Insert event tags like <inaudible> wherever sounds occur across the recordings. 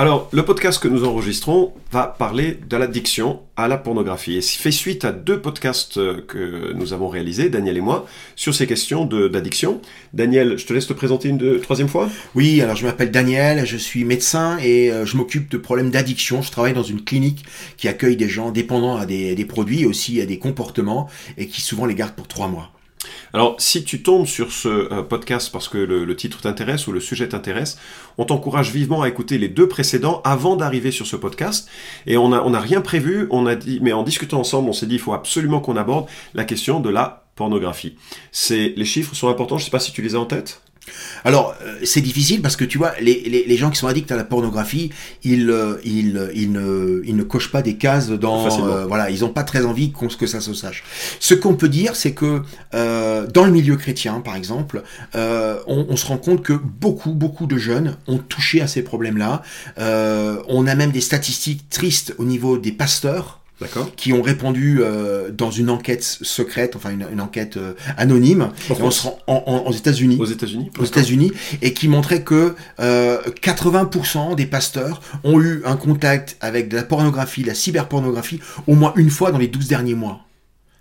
Alors, le podcast que nous enregistrons va parler de l'addiction à la pornographie. Et fait suite à deux podcasts euh, que nous avons réalisés, Daniel et moi, sur ces questions d'addiction. Daniel, je te laisse te présenter une troisième fois Oui, alors je m'appelle Daniel, je suis médecin et euh, je m'occupe de problèmes d'addiction. Je travaille dans une clinique qui accueille des gens dépendants à des, des produits et aussi à des comportements et qui souvent les garde pour trois mois. Alors, si tu tombes sur ce euh, podcast parce que le, titre t'intéresse ou le sujet t'intéresse, on t'encourage vivement à écouter les deux précédents avant d'arriver sur ce podcast. Et on n'a on a rien prévu, on a dit, mais en discutant ensemble, on s'est dit il faut absolument qu'on aborde la question de la pornographie. Les chiffres sont importants. Je ne sais pas si tu les as en tête. Alors, euh, c'est difficile parce que tu vois, les, les, les, gens qui sont addicts à la pornographie, ils, euh, ils, ils, ne, ils ne cochent pas des cases dans. Euh, voilà, ils n'ont pas très envie qu'on que ça se sache. Ce qu'on peut dire, c'est que dans le milieu chrétien, par exemple, on, on, se rend compte que beaucoup, beaucoup de jeunes ont touché à ces problèmes-là. on a même des statistiques tristes au niveau des pasteurs qui ont répondu euh, dans une enquête secrète, enfin une, une enquête euh, anonyme, on se rend en, en, aux États-Unis, aux États-Unis, aux États-Unis, et qui montrait que euh, 80% des pasteurs ont eu un contact avec de la pornographie, de la cyberpornographie, au moins une fois dans les 12 derniers mois.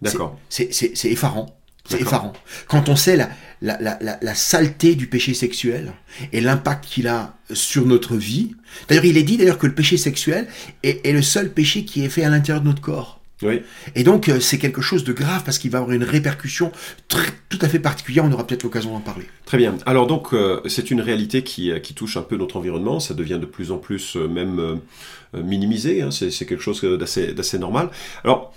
D'accord. C'est effarant. C'est effarant. Quand on sait la, la, la, la, saleté du péché sexuel et l'impact qu'il a sur notre vie. D'ailleurs, il est dit d'ailleurs que le péché sexuel est, est, le seul péché qui est fait à l'intérieur de notre corps. Oui. Et donc, euh, c'est quelque chose de grave parce qu'il va avoir une répercussion très, tout à fait particulière. On aura peut-être l'occasion d'en parler. Très bien. Alors donc, euh, c'est une réalité qui, qui, touche un peu notre environnement. Ça devient de plus en plus euh, même euh, minimisé. Hein. C'est quelque chose d'assez normal. Alors,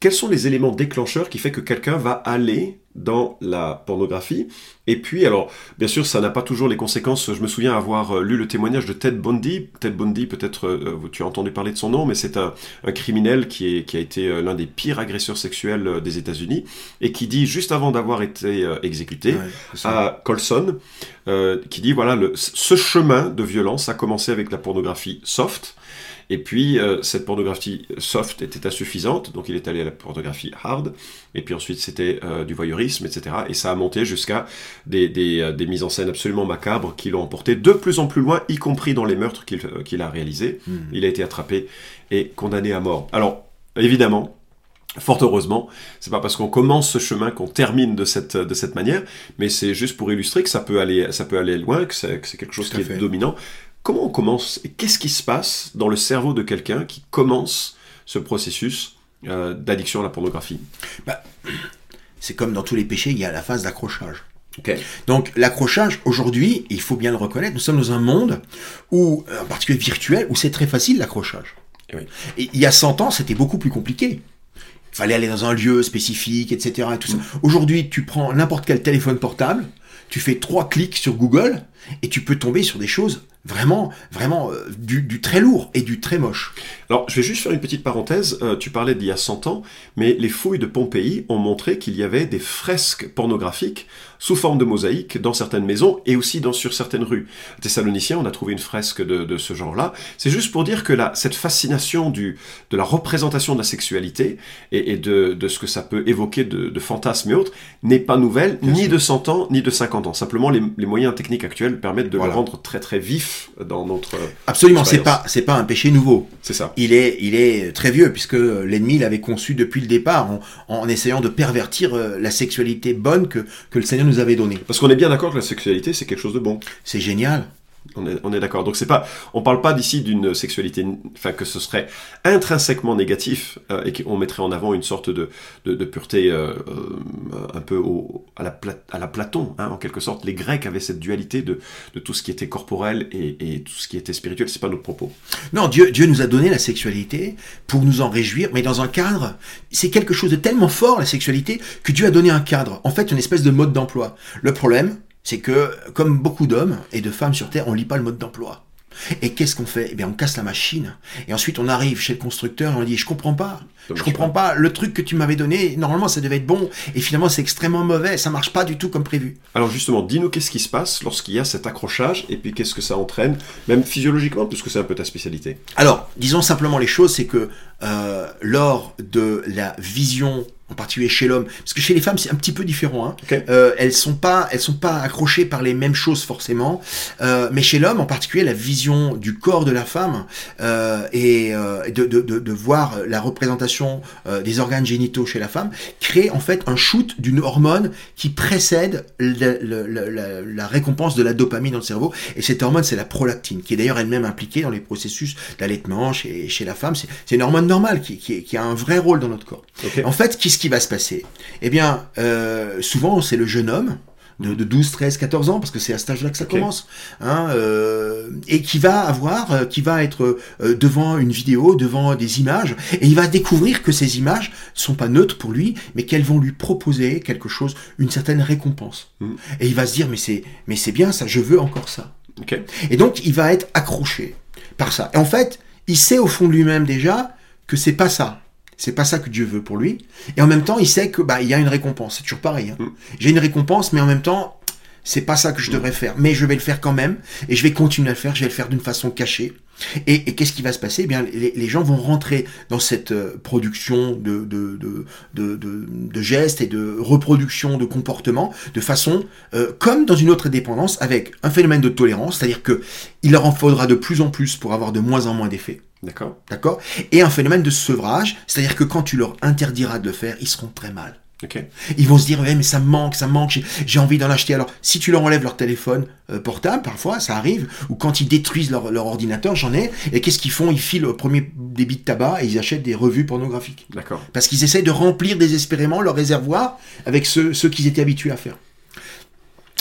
quels sont les éléments déclencheurs qui fait que quelqu'un va aller dans la pornographie? Et puis, alors, bien sûr, ça n'a pas toujours les conséquences. Je me souviens avoir euh, lu le témoignage de Ted Bundy. Ted Bundy, peut-être euh, tu as entendu parler de son nom, mais c'est un, un, criminel qui, est, qui a été euh, l'un des pires agresseurs sexuels des États-Unis et qui dit, juste avant d'avoir été exécuté, ouais, à Colson, euh, qui dit, voilà, le, ce chemin de violence a commencé avec la pornographie soft et puis, euh, cette pornographie soft était insuffisante, donc il est allé à la pornographie hard. Et puis ensuite, c'était euh, du voyeurisme, etc. Et ça a monté jusqu'à des, des, euh, des, mises en scène absolument macabres qui l'ont emporté de plus en plus loin, y compris dans les meurtres qu'il euh, qu'il a réalisés. Mmh. Il a été attrapé et condamné à mort. Alors, évidemment, Fort heureusement, c'est pas parce qu'on commence ce chemin qu'on termine de cette, de cette manière, mais c'est juste pour illustrer que ça peut aller, ça peut aller loin, que c'est quelque chose qui est dominant. Comment on commence et qu'est-ce qui se passe dans le cerveau de quelqu'un qui commence ce processus euh, d'addiction à la pornographie? Bah, C'est comme dans tous les péchés, il y a la phase d'accrochage. Okay. Donc l'accrochage, aujourd'hui, il faut bien le reconnaître, nous sommes dans un monde où, en particulier virtuel, où c'est très facile l'accrochage. Oui. et il y a 100 ans, c'était beaucoup plus compliqué. Il fallait aller dans un lieu spécifique, etc. Et tout ça. Mmh. Aujourd'hui, tu prends n'importe quel téléphone portable, tu fais trois clics sur Google et tu peux tomber sur des choses vraiment, vraiment euh, du, du, très lourd et du très moche. Alors, je vais juste faire une petite parenthèse. Euh, tu parlais d'il y a 100 ans, mais les fouilles de Pompéi ont montré qu'il y avait des fresques pornographiques sous forme de mosaïque dans certaines maisons et aussi dans, sur certaines rues. À Thessaloniciens, on a trouvé une fresque de, de ce genre-là. C'est juste pour dire que la, cette fascination du, de la représentation de la sexualité et, et de, de, ce que ça peut évoquer de, de fantasmes et autres n'est pas nouvelle, Bien ni sûr. de 100 ans, ni de 50 ans. Simplement, les, les moyens techniques actuels permettent de voilà. le rendre très très vif dans notre absolument c'est pas c'est pas un péché nouveau. C'est ça. Il est il est très vieux puisque l'ennemi l'avait conçu depuis le départ en, en, essayant de pervertir euh, la sexualité bonne que que le Seigneur nous avait donnée. Parce qu'on est bien d'accord que la sexualité c'est quelque chose de bon. C'est génial on est, on est d'accord. Donc c'est pas, on parle pas d'ici d'une sexualité, enfin que ce serait intrinsèquement négatif euh, et qu'on mettrait en avant une sorte de, de, de pureté euh, un peu au, à, la pla, à la Platon, hein, en quelque sorte. Les Grecs avaient cette dualité de, de tout ce qui était corporel et, et tout ce qui était spirituel. C'est pas notre propos. Non, Dieu, Dieu nous a donné la sexualité pour nous en réjouir, mais dans un cadre. C'est quelque chose de tellement fort la sexualité que Dieu a donné un cadre. En fait, une espèce de mode d'emploi. Le problème, c'est que, comme beaucoup d'hommes et de femmes sur Terre, on lit pas le mode d'emploi. Et qu'est-ce qu'on fait? Eh bien, on casse la machine. Et ensuite, on arrive chez le constructeur et on dit, je comprends pas. Je comprends pas. Le truc que tu m'avais donné, normalement, ça devait être bon. Et finalement, c'est extrêmement mauvais. Ça marche pas du tout comme prévu. Alors justement, dis-nous qu'est-ce qui se passe lorsqu'il y a cet accrochage et puis qu'est-ce que ça entraîne, même physiologiquement, puisque c'est un peu ta spécialité. Alors, disons simplement les choses, c'est que euh, lors de la vision en particulier chez l'homme, parce que chez les femmes c'est un petit peu différent. Hein. Euh, elles sont pas, elles sont pas accrochées par les mêmes choses forcément, euh, mais chez l'homme en particulier la vision du corps de la femme euh, et euh, de, de, de, de, voir la représentation euh, des organes génitaux chez la femme crée en fait un shoot d'une hormone qui précède la, la, la, la, récompense de la dopamine dans le cerveau et cette hormone c'est la prolactine qui est d'ailleurs elle-même impliquée dans les processus d'allaitement chez, chez la femme. C'est une hormone normale qui, qui, qui, a un vrai rôle dans notre corps. Okay. En fait, qui ce qui va se passer? Eh bien, euh, souvent, c'est le jeune homme de, de, 12, 13, 14 ans, parce que c'est à cet âge-là que ça okay. commence, hein, euh, et qui va avoir, euh, qui va être euh, devant une vidéo, devant des images, et il va découvrir que ces images sont pas neutres pour lui, mais qu'elles vont lui proposer quelque chose, une certaine récompense. Mm. Et il va se dire, mais c'est, mais c'est bien ça, je veux encore ça. Okay. Et donc, il va être accroché par ça. Et en fait, il sait au fond de lui-même déjà que c'est pas ça. C'est pas ça que Dieu veut pour lui. Et en même temps, il sait que bah il y a une récompense. C'est toujours pareil. Hein. Mm. J'ai une récompense, mais en même temps, c'est pas ça que je devrais faire. Mais je vais le faire quand même, et je vais continuer à le faire. Je vais le faire d'une façon cachée. Et, et qu'est-ce qui va se passer? Eh bien, les, les, gens vont rentrer dans cette euh, production de, de, de, de, de, de gestes et de reproduction de comportements de façon euh, comme dans une autre dépendance, avec un phénomène de tolérance, c'est-à-dire que il leur en faudra de plus en plus pour avoir de moins en moins d'effets. D'accord. D'accord. Et un phénomène de sevrage, c'est-à-dire que quand tu leur interdiras de le faire, ils seront très mal. Okay. Ils vont se dire, mais ça me manque, ça me manque, j'ai envie d'en acheter. Alors, si tu leur enlèves leur téléphone euh, portable, parfois, ça arrive, ou quand ils détruisent leur, leur ordinateur, j'en ai, et qu'est-ce qu'ils font? Ils filent au premier débit de tabac et ils achètent des revues pornographiques. D'accord. Parce qu'ils essaient de remplir désespérément leur réservoir avec ce, ce qu'ils étaient habitués à faire.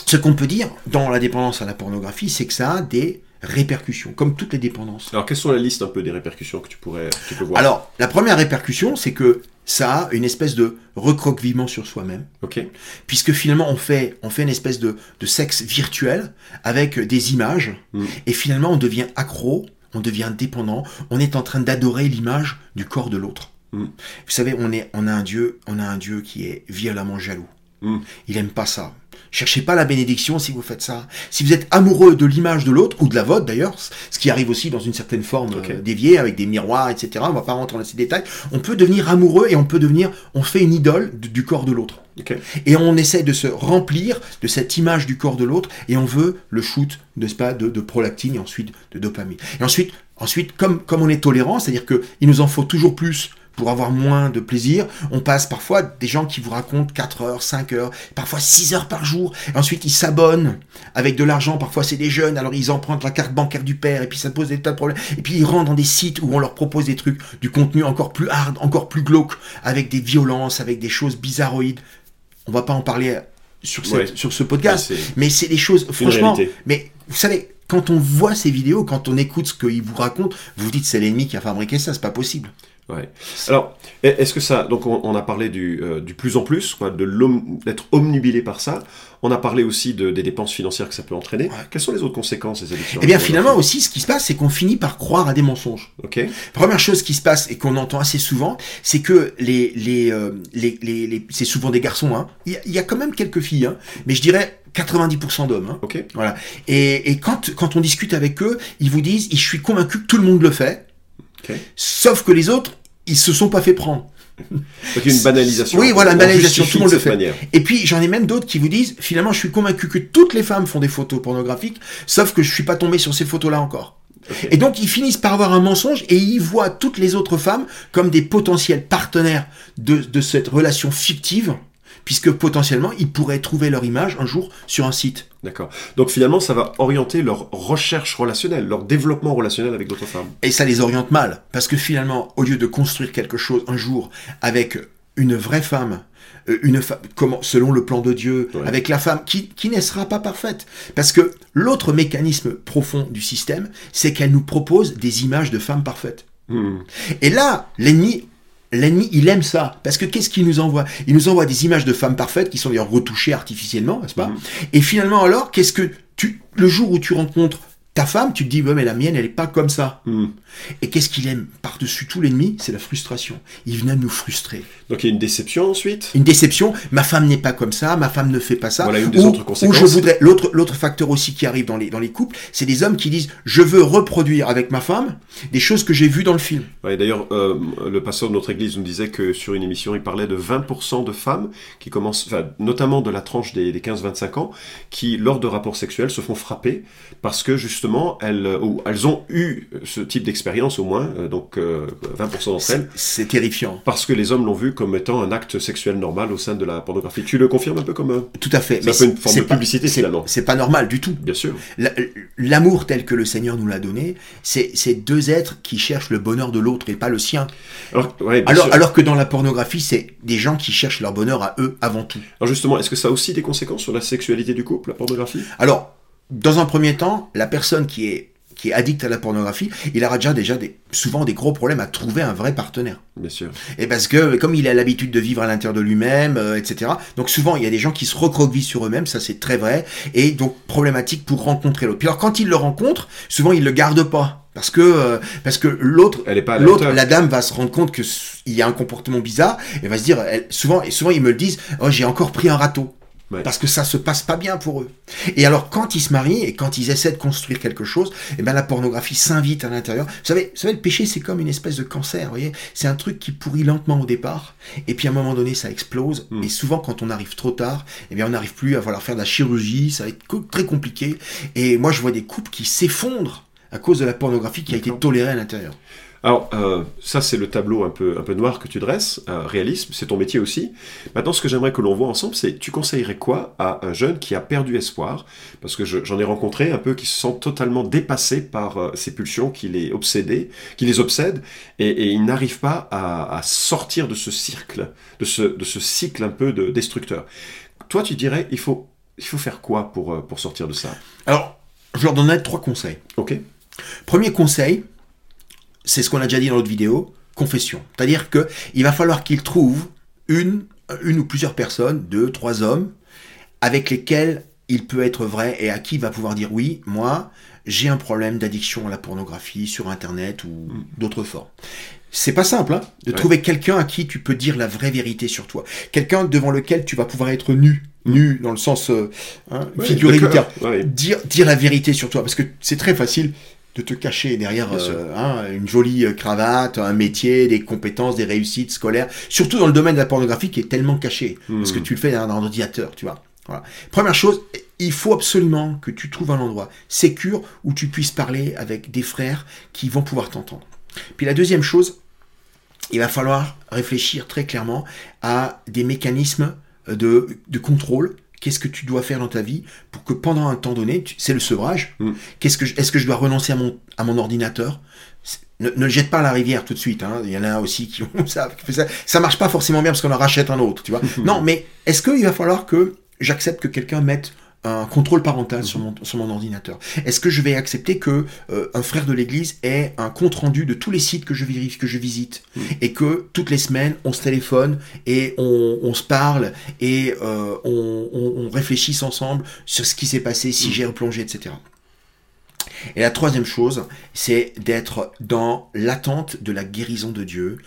Ce qu'on peut dire dans la dépendance à la pornographie, c'est que ça a des répercussions, comme toutes les dépendances. Alors, quelles sont la liste un peu des répercussions que tu pourrais tu peux voir? Alors, la première répercussion, c'est que ça a une espèce de recroqueviment sur soi-même. Ok. Puisque finalement, on fait, on fait une espèce de, de sexe virtuel avec des images, mm. et finalement, on devient accro, on devient dépendant, on est en train d'adorer l'image du corps de l'autre. Mm. Vous savez, on, est, on a un Dieu, on a un Dieu qui est violemment jaloux. Mm. Il aime pas ça. Cherchez pas la bénédiction si vous faites ça. Si vous êtes amoureux de l'image de l'autre, ou de la vôtre d'ailleurs, ce qui arrive aussi dans une certaine forme euh, déviée, avec des miroirs, etc., on va pas rentrer dans ces détails, on peut devenir amoureux et on peut devenir, on fait une idole du, du corps de l'autre. Et on essaie de se remplir de cette image du corps de l'autre et on veut le shoot, n'est-ce pas, de, de prolactine et ensuite de dopamine. Et ensuite, ensuite comme, comme on est tolérant, c'est-à-dire qu'il nous en faut toujours plus pour avoir moins de plaisir. On passe parfois des gens qui vous racontent 4 heures, 5 heures, parfois 6 heures par jour. Et ensuite, ils s'abonnent avec de l'argent. Parfois, c'est des jeunes, alors ils empruntent la carte bancaire du père et puis ça pose des tas de problèmes. Et puis, ils rentrent dans des sites où on leur propose des trucs, du contenu encore plus hard, encore plus glauque, avec des violences, avec des choses bizarroïdes. On va pas en parler sur, cette- Ouais. sur ce podcast, Ouais, mais c'est des choses, franchement, réalité. mais vous savez, quand on voit ces vidéos, quand on écoute ce qu'ils vous racontent, vous vous dites c'est l'ennemi qui a fabriqué ça, c'est pas possible. Ouais. Alors, est-ce que ça. Donc, on, on a parlé du, euh, du plus en plus, quoi, de d'être omnubilé par ça. On a parlé aussi de, des dépenses financières que ça peut entraîner. Ouais. Quelles sont les autres conséquences des addictions Eh bien, finalement aussi, ce qui se passe, c'est qu'on finit par croire à des mensonges. Ok. Première chose qui se passe et qu'on entend assez souvent, c'est que les, les, euh, les, les, les- c'est souvent des garçons. Hein. Il, y a, il y a quand même quelques filles, hein, mais je dirais 90% d'hommes. Hein. Ok. Voilà. Et, et quand, quand on discute avec eux, ils vous disent, je suis convaincu que tout le monde le fait, Ok. sauf que les autres, ils se sont pas fait prendre. Donc, a une banalisation. Oui, voilà, une banalisation, tout le monde de le fait. manière. Et puis j'en ai même d'autres qui vous disent, finalement, je suis convaincu que toutes les femmes font des photos pornographiques, sauf que je suis pas tombé sur ces photos-là encore. Et donc ils finissent par avoir un mensonge et ils voient toutes les autres femmes comme des potentiels partenaires de, de cette relation fictive, puisque potentiellement ils pourraient trouver leur image un jour sur un site. D'accord. Donc, finalement, ça va orienter leur recherche relationnelle, leur développement relationnel avec d'autres femmes. Et ça les oriente mal, parce que finalement, au lieu de construire quelque chose un jour avec une vraie femme, euh, une femme, comment, selon le plan de Dieu, Ouais. avec la femme qui, qui ne sera pas parfaite. Parce que l'autre mécanisme profond du système, c'est qu'elle nous propose des images de femmes parfaites. Hmm. Et là, l'ennemi, l'ennemi, il aime ça. Parce que qu'est-ce qu'il nous envoie? Il nous envoie des images de femmes parfaites qui sont d'ailleurs retouchées artificiellement, n'est-ce pas? Mhm. Et finalement, alors, qu'est-ce que tu, le jour où tu rencontres Ta femme, tu te dis, ouais, mais la mienne, elle est pas comme ça. Hmm. Et qu'est-ce qu'il aime par-dessus tout l'ennemi? C'est la frustration. Il venait nous frustrer. Donc il y a une déception ensuite? Une déception, ma femme n'est pas comme ça, ma femme ne fait pas ça. Voilà une des ou, autres conséquences. ou je voudrais. L'autre, l'autre facteur aussi qui arrive dans les, dans les couples, c'est des hommes qui disent Je veux reproduire avec ma femme des choses que j'ai vues dans le film. Ouais, D'ailleurs, euh, le pasteur de notre église nous disait que sur une émission, il parlait de 20% de femmes qui commencent, enfin, notamment de la tranche des, des 15-25 ans, qui, lors de rapports sexuels, se font frapper parce que justement, elles, euh, ou elles ont eu ce type d'expérience au moins, euh, donc euh, 20% d'entre elles, C'est terrifiant. parce que les hommes l'ont vu comme étant un acte sexuel normal au sein de la pornographie. Tu le confirmes un peu comme... euh, Tout à fait. C'est un peu une forme de pas- publicité, c'est- finalement. C'est pas normal du tout. Bien sûr. La- L'amour tel que le Seigneur nous l'a donné, c'est deux êtres qui cherchent le bonheur de l'autre et pas le sien. Alors, ouais, Alors, sûr. alors que dans la pornographie, c'est des gens qui cherchent leur bonheur à eux avant tout. Alors justement, est-ce que ça a aussi des conséquences sur la sexualité du couple, la pornographie? Alors, dans un premier temps, la personne qui est qui est addict à la pornographie, il aura déjà déjà des, souvent des gros problèmes à trouver un vrai partenaire. Bien sûr. Et parce que comme il a l'habitude de vivre à l'intérieur de lui-même, euh, etc. Donc souvent il y a des gens qui se recroquevillent sur eux-mêmes, ça c'est très vrai, et donc problématique pour rencontrer l'autre. Puis alors quand il le rencontre, souvent il le garde pas. Parce que, euh, parce que l'autre, l'autre, la dame va se rendre compte que s- il y a un comportement bizarre et va se dire, elle- souvent, et souvent ils me le disent, oh j'ai encore pris un râteau. Ouais. Parce que ça se passe pas bien pour eux. Et alors, quand ils se marient et quand ils essaient de construire quelque chose, eh ben, la pornographie s'invite à l'intérieur. Vous savez, vous savez, le péché, c'est comme une espèce de cancer, vous voyez. C'est un truc qui pourrit lentement au départ, et puis à un moment donné, ça explose. Mm. Et souvent, quand on arrive trop tard, eh bien, on n'arrive plus à falloir faire de la chirurgie, ça va être très compliqué. Et moi, je vois des couples qui s'effondrent à cause de la pornographie qui a été tolérée à l'intérieur. Alors, euh, ça, c'est le tableau un peu, un peu noir que tu dresses, euh, réalisme, c'est ton métier aussi. Maintenant, ce que j'aimerais que l'on voit ensemble, c'est tu conseillerais quoi à un jeune qui a perdu espoir? Parce que je- j'en ai rencontré un peu qui se sentent totalement dépassés par euh, ces pulsions qui les qui les obsèdent, et, et ils n'arrivent pas à, à sortir de ce cercle, de ce, de ce cycle un peu de destructeur. Toi, tu dirais, il faut, il faut faire quoi pour, euh, pour sortir de ça? Alors, je leur donnerai trois conseils. Ok Premier conseil, c'est ce qu'on a déjà dit dans l'autre vidéo, confession. C'est-à-dire que il va falloir qu'ils trouvent une, une ou plusieurs personnes, deux, trois hommes, avec lesquels il peut être vrai et à qui il va pouvoir dire oui, moi, j'ai un problème d'addiction à la pornographie sur Internet ou d'autres formes. C'est pas simple, hein, de Ouais. trouver quelqu'un à qui tu peux dire la vraie vérité sur toi. Quelqu'un devant lequel tu vas pouvoir être nu. Nu dans le sens euh, hein, Ouais, figuré Ouais. dire, dire la vérité sur toi, parce que c'est très facile de te cacher derrière euh, hein, une jolie euh, cravate, un métier, des compétences, des réussites scolaires, surtout dans le domaine de la pornographie qui est tellement caché, parce que Hmm. tu le fais dans un ordinateur, tu vois. Voilà. Première chose, il faut absolument que tu trouves un endroit sécure où tu puisses parler avec des frères qui vont pouvoir t'entendre. Puis la deuxième chose, il va falloir réfléchir très clairement à des mécanismes de, de contrôle. Qu'est-ce que tu dois faire dans ta vie pour que pendant un temps donné, tu- c'est le sevrage. Mm. Qu'est-ce que je- est-ce que je dois renoncer à mon à mon ordinateur? Ne, ne le jette pas à la rivière tout de suite. hein. Il y en a aussi qui ont ça. qui ça. Ça marche pas forcément bien parce qu'on en rachète un autre, tu vois. <laughs> non, mais est-ce qu'il va falloir que j'accepte que quelqu'un mette un contrôle parental sur mon, sur mon ordinateur. Est-ce que je vais accepter que euh, un frère de l'église ait un compte rendu de tous les sites que je vérifie, que je visite, et que toutes les semaines on se téléphone et on, on se parle et euh, on, on- on réfléchisse ensemble sur ce qui s'est passé, si j'ai replongé, etc. Et la troisième chose, c'est d'être dans l'attente de la guérison de Dieu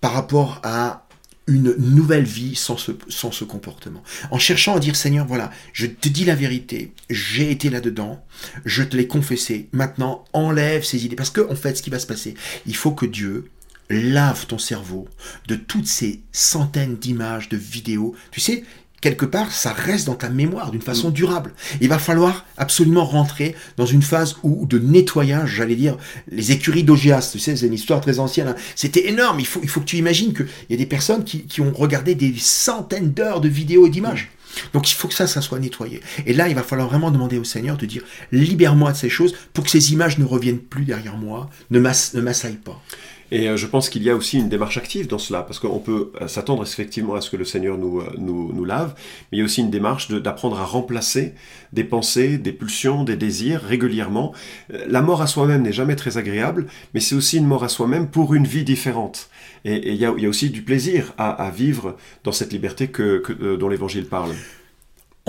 par rapport à une nouvelle vie sans ce, sans ce comportement. En cherchant à dire Seigneur, voilà, je te dis la vérité, j'ai été là-dedans, je te l'ai confessé, maintenant enlève ces idées. Parce que, en fait, ce qui va se passer, il faut que Dieu lave ton cerveau de toutes ces centaines d'images, de vidéos. Tu sais, quelque part, ça reste dans ta mémoire d'une façon durable. Il va falloir absolument rentrer dans une phase où de nettoyage, j'allais dire, les écuries d'Augias, tu sais, c'est une histoire très ancienne. hein. C'était énorme. Il faut, que tu imagines qu'il y a des personnes qui, qui ont regardé des centaines d'heures de vidéos et d'images. Donc il faut que ça, ça soit nettoyé. Et là, il va falloir vraiment demander au Seigneur de dire, libère-moi de ces choses pour que ces images ne reviennent plus derrière moi, ne m'assaillent pas. Et euh, je pense qu'il y a aussi une démarche active dans cela, parce qu'on peut euh, s'attendre effectivement à ce que le Seigneur nous, euh, nous, nous lave, mais il y a aussi une démarche d'apprendre à remplacer des pensées, des pulsions, des désirs régulièrement. La mort à soi-même n'est jamais très agréable, mais c'est aussi une mort à soi-même pour une vie différente. Et il y a, aussi du plaisir à, à vivre dans cette liberté que, que, dont l'Évangile parle.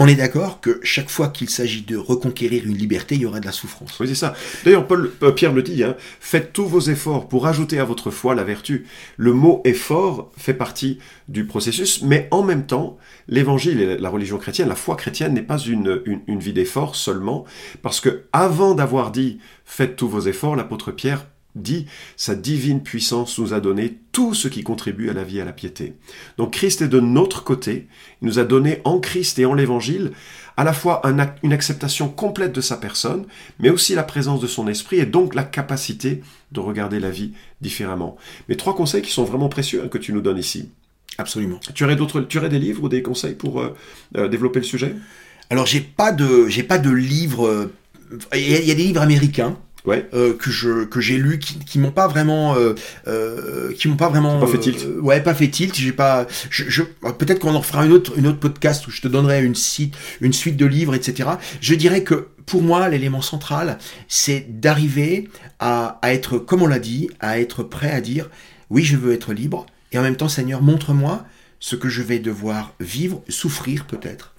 On est d'accord que chaque fois qu'il s'agit de reconquérir une liberté, il y aura de la souffrance. Oui, c'est ça. D'ailleurs, Paul, euh, Pierre le dit, hein, faites tous vos efforts pour ajouter à votre foi la vertu. Le mot effort fait partie du processus, mais en même temps, l'évangile et la religion chrétienne, la foi chrétienne n'est pas une, une, une vie d'effort seulement, parce que avant d'avoir dit faites tous vos efforts, l'apôtre Pierre dit sa divine puissance nous a donné tout ce qui contribue à la vie et à la piété. Donc Christ est de notre côté, il nous a donné en Christ et en l'Évangile à la fois une acceptation complète de sa personne, mais aussi la présence de son esprit et donc la capacité de regarder la vie différemment. Mais trois conseils qui sont vraiment précieux hein, que tu nous donnes ici. Absolument. Tu aurais, d'autres, tu aurais des livres ou des conseils pour euh, euh, développer le sujet? Alors j'ai pas de, j'ai pas de livres. Euh, il y, a des livres américains ouais. euh, que je que j'ai lu qui, qui m'ont pas vraiment euh, euh, qui m'ont pas vraiment pas fait tilt. euh, ouais pas fait tilt. J'ai pas je, je peut-être qu'on en fera une autre une autre podcast où je te donnerai une site une suite de livres etc je dirais que pour moi l'élément central c'est d'arriver à, à être comme on l'a dit à être prêt à dire oui je veux être libre et en même temps Seigneur montre-moi ce que je vais devoir vivre souffrir peut-être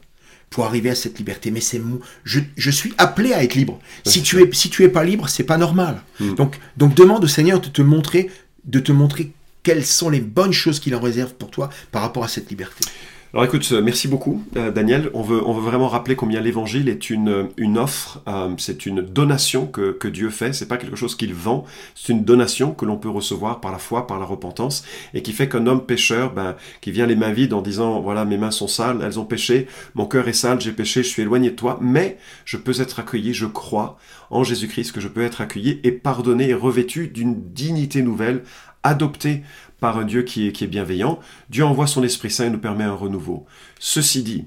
pour arriver à cette liberté. Mais c'est. Je, je, suis appelé à être libre. Si tu es si tu es pas libre, c'est pas normal. Mm. Donc donc demande au Seigneur de te montrer de te montrer quelles sont les bonnes choses qu'il en réserve pour toi par rapport à cette liberté. Alors écoute, merci beaucoup euh, Daniel. On veut, on veut vraiment rappeler combien l'évangile est une, une offre, euh, c'est une donation que, que Dieu fait, c'est pas quelque chose qu'il vend, c'est une donation que l'on peut recevoir par la foi, par la repentance, et qui fait qu'un homme pécheur, ben, qui vient les mains vides en disant, voilà, mes mains sont sales, elles ont péché, mon cœur est sale, j'ai péché, je suis éloigné de toi, mais je peux être accueilli, je crois en Jésus-Christ que je peux être accueilli et pardonné et revêtu d'une dignité nouvelle, adopté par un Dieu qui est, bienveillant. Dieu envoie son Esprit Saint et nous permet un renouveau. Ceci dit,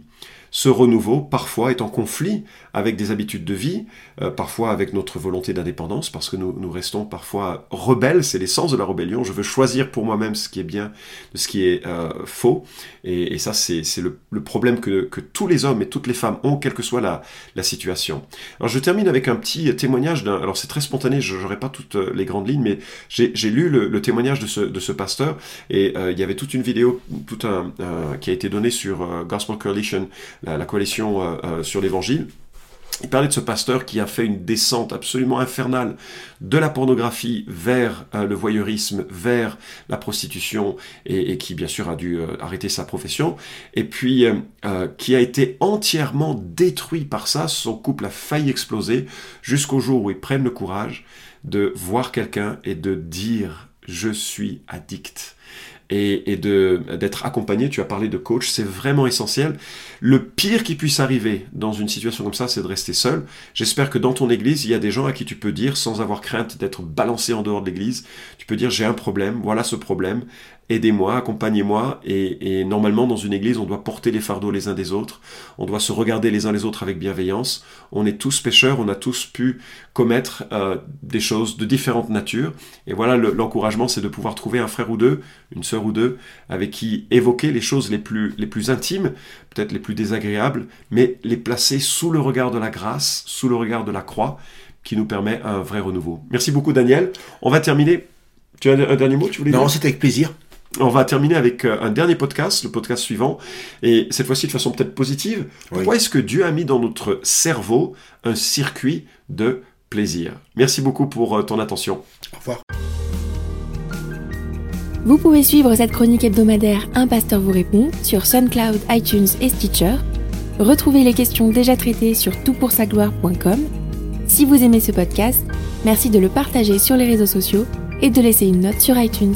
ce renouveau, parfois, est en conflit avec des habitudes de vie, euh, parfois avec notre volonté d'indépendance, parce que nous, restons parfois rebelles, c'est l'essence de la rébellion. Je veux choisir pour moi-même ce qui est bien ce qui est euh, faux. Et, ça, c'est le, problème que, tous les hommes et toutes les femmes ont, quelle que soit la, situation. Alors, je termine avec un petit témoignage. Alors, c'est très spontané, je n'aurai pas toutes euh, les grandes lignes, mais j'ai lu le, témoignage de ce, pasteur, et il y avait toute une vidéo tout un, qui a été donnée sur Gospel Coalition, la, coalition euh, sur l'évangile. Il parlait de ce pasteur qui a fait une descente absolument infernale de la pornographie vers euh, le voyeurisme, vers la prostitution, et, qui bien sûr a dû euh, arrêter sa profession, et puis euh, qui a été entièrement détruit par ça. Son couple a failli exploser jusqu'au jour où ils prennent le courage de voir quelqu'un et de dire je suis addict et, d'être accompagné. Tu as parlé de coach, c'est vraiment essentiel. Le pire qui puisse arriver dans une situation comme ça, c'est de rester seul. J'espère que dans ton église, il y a des gens à qui tu peux dire, sans avoir crainte d'être balancé en dehors de l'église, tu peux dire j'ai un problème, voilà ce problème, aidez-moi, accompagnez-moi. Et, et, normalement, dans une église, on doit porter les fardeaux les uns des autres. On doit se regarder les uns les autres avec bienveillance. On est tous pécheurs, on a tous pu commettre euh, des choses de différentes natures. Et voilà, l'encouragement, c'est de pouvoir trouver un frère ou deux, une sœur ou deux, avec qui évoquer les choses les plus, les plus intimes, peut-être les plus désagréables, mais les placer sous le regard de la grâce, sous le regard de la croix, qui nous permet un vrai renouveau. Merci beaucoup, Daniel. On va terminer. Tu as un dernier mot tu voulais Non, c'était avec plaisir. On va terminer avec euh, un dernier podcast, le podcast suivant, et cette fois-ci de façon peut-être positive. Pourquoi oui. est-ce que Dieu a mis dans notre cerveau un circuit de plaisir? Merci beaucoup pour euh, ton attention. Au revoir. Vous pouvez suivre cette chronique hebdomadaire Un pasteur vous répond sur SoundCloud, iTunes et Stitcher. Retrouvez les questions déjà traitées sur toutpoursagloire.com. Si vous aimez ce podcast, merci de le partager sur les réseaux sociaux et de laisser une note sur iTunes.